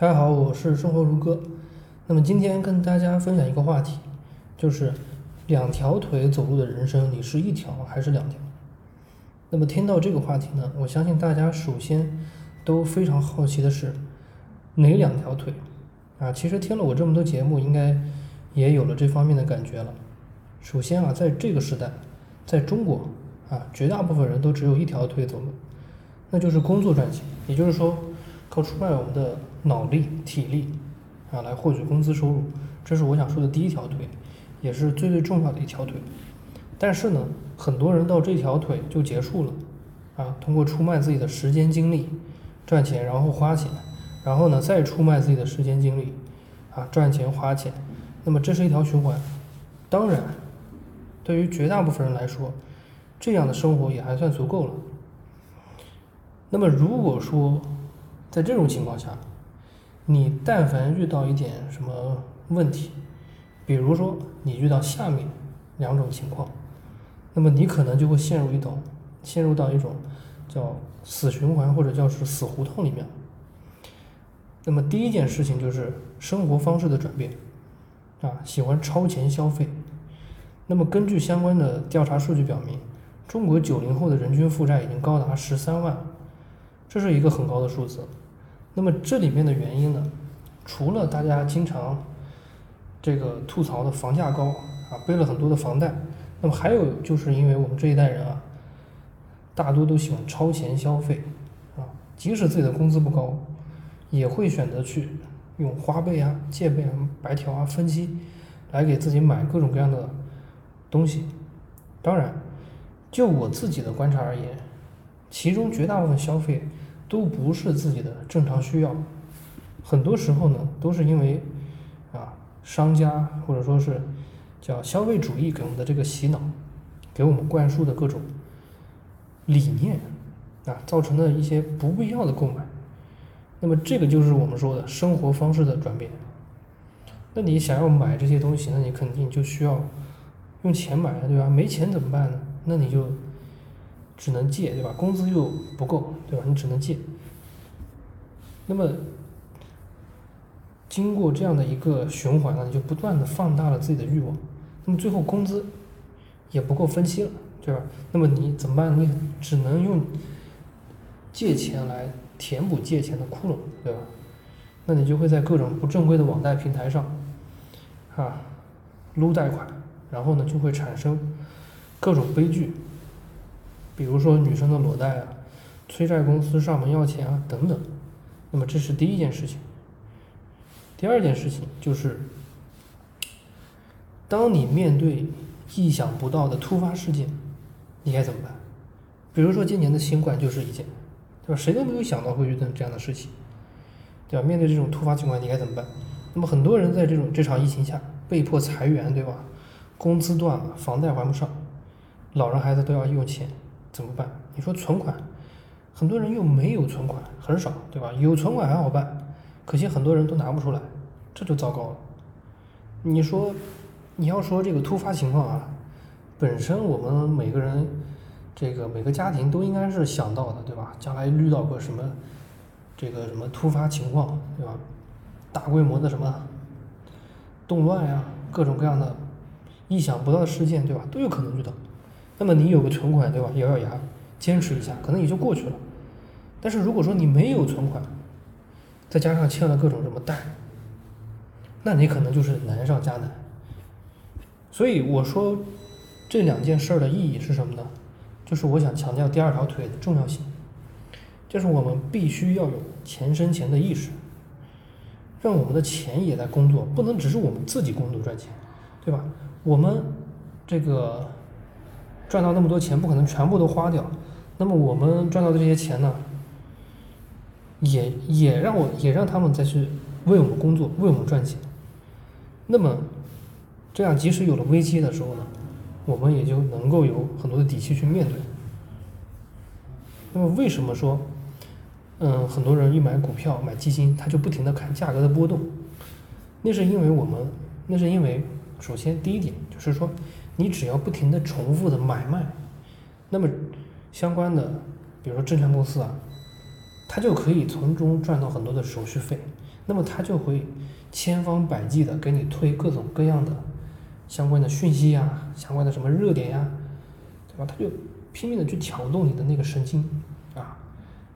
大家好，我是生活如歌。那么今天跟大家分享一个话题，就是两条腿走路的人生，你是一条还是两条？那么听到这个话题呢，我相信大家首先都非常好奇的是哪两条腿啊？其实听了我这么多节目，应该也有了这方面的感觉了。首先啊，在这个时代，在中国啊，绝大部分人都只有一条腿走路，那就是工作赚钱，也就是说。靠出卖我们的脑力、体力啊，来获取工资收入，这是我想说的第一条腿，也是最最重要的一条腿。但是呢，很多人到这条腿就结束了啊，通过出卖自己的时间精力赚钱，然后花钱，然后呢再出卖自己的时间精力啊赚钱花钱，那么这是一条循环。当然，对于绝大部分人来说，这样的生活也还算足够了。那么如果说，在这种情况下，你但凡遇到一点什么问题，比如说你遇到下面两种情况，那么你可能就会陷入一种陷入到一种叫死循环或者叫是死胡同里面。那么第一件事情就是生活方式的转变，啊，喜欢超前消费。那么根据相关的调查数据表明，中国九零后的人均负债已经高达十三万。这是一个很高的数字，那么这里面的原因呢？除了大家经常这个吐槽的房价高啊，背了很多的房贷，那么还有就是因为我们这一代人啊，大多都喜欢超前消费啊，即使自己的工资不高，也会选择去用花呗啊、借呗啊、白条啊、分期来给自己买各种各样的东西。当然，就我自己的观察而言，其中绝大部分消费。都不是自己的正常需要，很多时候呢，都是因为啊，商家或者说是叫消费主义给我们的这个洗脑，给我们灌输的各种理念啊，造成的一些不必要的购买。那么这个就是我们说的生活方式的转变。那你想要买这些东西，那你肯定就需要用钱买，对吧？没钱怎么办呢？那你就。只能借，对吧？工资又不够，对吧？你只能借。那么，经过这样的一个循环呢，你就不断的放大了自己的欲望。那么最后工资也不够分期了，对吧？那么你怎么办？你只能用借钱来填补借钱的窟窿，对吧？那你就会在各种不正规的网贷平台上，啊，撸贷款，然后呢就会产生各种悲剧。比如说女生的裸贷啊，催债公司上门要钱啊等等，那么这是第一件事情。第二件事情就是，当你面对意想不到的突发事件，你该怎么办？比如说今年的新冠就是一件，对吧？谁都没有想到会遇到这样的事情，对吧？面对这种突发情况，你该怎么办？那么很多人在这种这场疫情下被迫裁员，对吧？工资断了，房贷还不上，老人孩子都要用钱。怎么办？你说存款，很多人又没有存款，很少，对吧？有存款还好办，可惜很多人都拿不出来，这就糟糕了。你说，你要说这个突发情况啊，本身我们每个人，这个每个家庭都应该是想到的，对吧？将来遇到过什么，这个什么突发情况，对吧？大规模的什么动乱呀，各种各样的意想不到的事件，对吧？都有可能遇到。那么你有个存款，对吧？咬咬牙，坚持一下，可能也就过去了。但是如果说你没有存款，再加上欠了各种什么贷，那你可能就是难上加难。所以我说这两件事儿的意义是什么呢？就是我想强调第二条腿的重要性，就是我们必须要有钱生钱的意识，让我们的钱也在工作，不能只是我们自己工作赚钱，对吧？我们这个。赚到那么多钱，不可能全部都花掉。那么我们赚到的这些钱呢，也也让我也让他们再去为我们工作，为我们赚钱。那么这样，即使有了危机的时候呢，我们也就能够有很多的底气去面对。那么为什么说，嗯，很多人一买股票、买基金，他就不停的看价格的波动？那是因为我们，那是因为，首先第一点就是说。你只要不停的重复的买卖，那么相关的，比如说证券公司啊，它就可以从中赚到很多的手续费，那么它就会千方百计的给你推各种各样的相关的讯息呀，相关的什么热点呀，对吧？它就拼命的去挑动你的那个神经啊，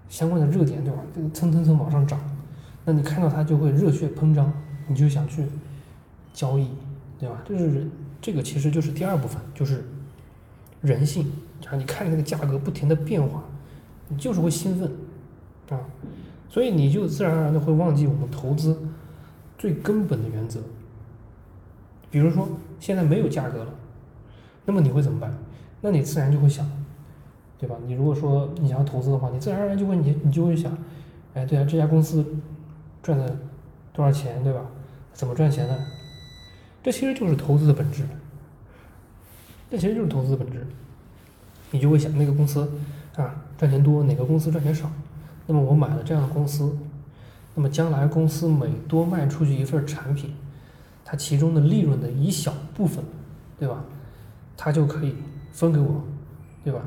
相关的热点，对吧？这个蹭蹭蹭往上涨，那你看到它就会热血喷张，你就想去交易，对吧？这是这个其实就是第二部分，就是人性，啊，你看那个价格不停的变化，你就是会兴奋。啊，所以你就自然而然的会忘记我们投资最根本的原则。比如说现在没有价格了，那么你会怎么办？那你自然就会想，对吧？你如果说你想要投资的话，你自然而然就会你你就会想，哎，对啊，这家公司赚的多少钱，对吧？怎么赚钱的？这其实就是投资的本质。这其实就是投资的本质。你就会想那个公司啊赚钱多，哪个公司赚钱少？那么我买了这样的公司，那么将来公司每多卖出去一份产品，它其中的利润的一小部分，对吧？它就可以分给我，对吧？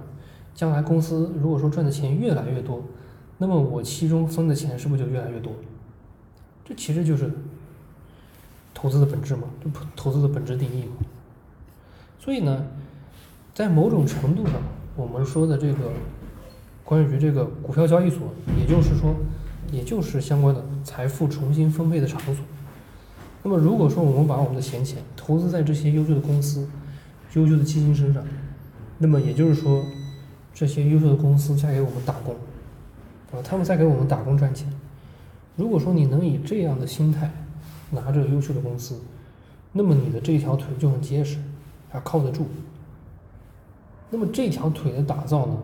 将来公司如果说赚的钱越来越多，那么我其中分的钱是不是就越来越多？这其实就是投资的本质嘛，就投资的本质定义嘛。所以呢，在某种程度上，我们说的这个。关于这个股票交易所，也就是说，也就是相关的财富重新分配的场所。那么，如果说我们把我们的闲钱投资在这些优秀的公司、优秀的基金身上，那么也就是说，这些优秀的公司在给我们打工，啊，他们在给我们打工赚钱。如果说你能以这样的心态拿着优秀的公司，那么你的这条腿就很结实，还靠得住。那么这条腿的打造呢？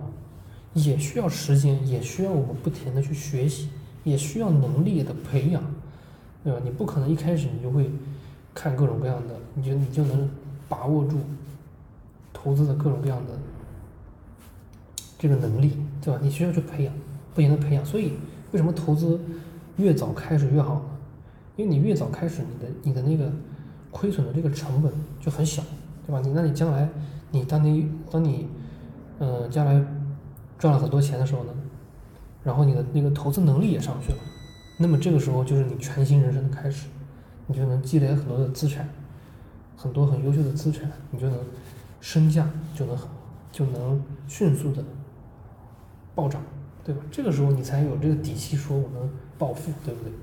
也需要时间，也需要我们不停的去学习，也需要能力的培养，对吧？你不可能一开始你就会看各种各样的，你就你就能把握住投资的各种各样的这个能力，对吧？你需要去培养，不停的培养。所以为什么投资越早开始越好呢？因为你越早开始，你的你的那个亏损的这个成本就很小，对吧？你那你将来你当你当你嗯将来。赚了很多钱的时候呢，然后你的那个投资能力也上去了，那么这个时候就是你全新人生的开始，你就能积累很多的资产，很多很优秀的资产，你就能身价就能很就能迅速的暴涨，对吧？这个时候你才有这个底气说我能暴富，对不对？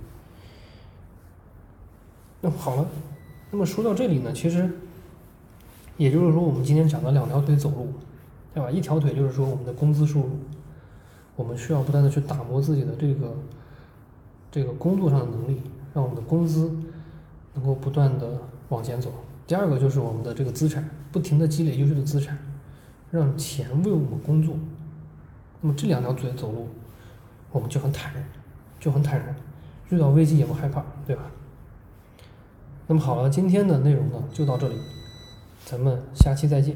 那好了，那么说到这里呢，其实也就是说我们今天讲的两条腿走路。对吧？一条腿就是说我们的工资收入，我们需要不断的去打磨自己的这个这个工作上的能力，让我们的工资能够不断的往前走。第二个就是我们的这个资产，不停的积累优秀的资产，让钱为我们工作。那么这两条腿走路，我们就很坦然，就很坦然，遇到危机也不害怕，对吧？那么好了，今天的内容呢就到这里，咱们下期再见。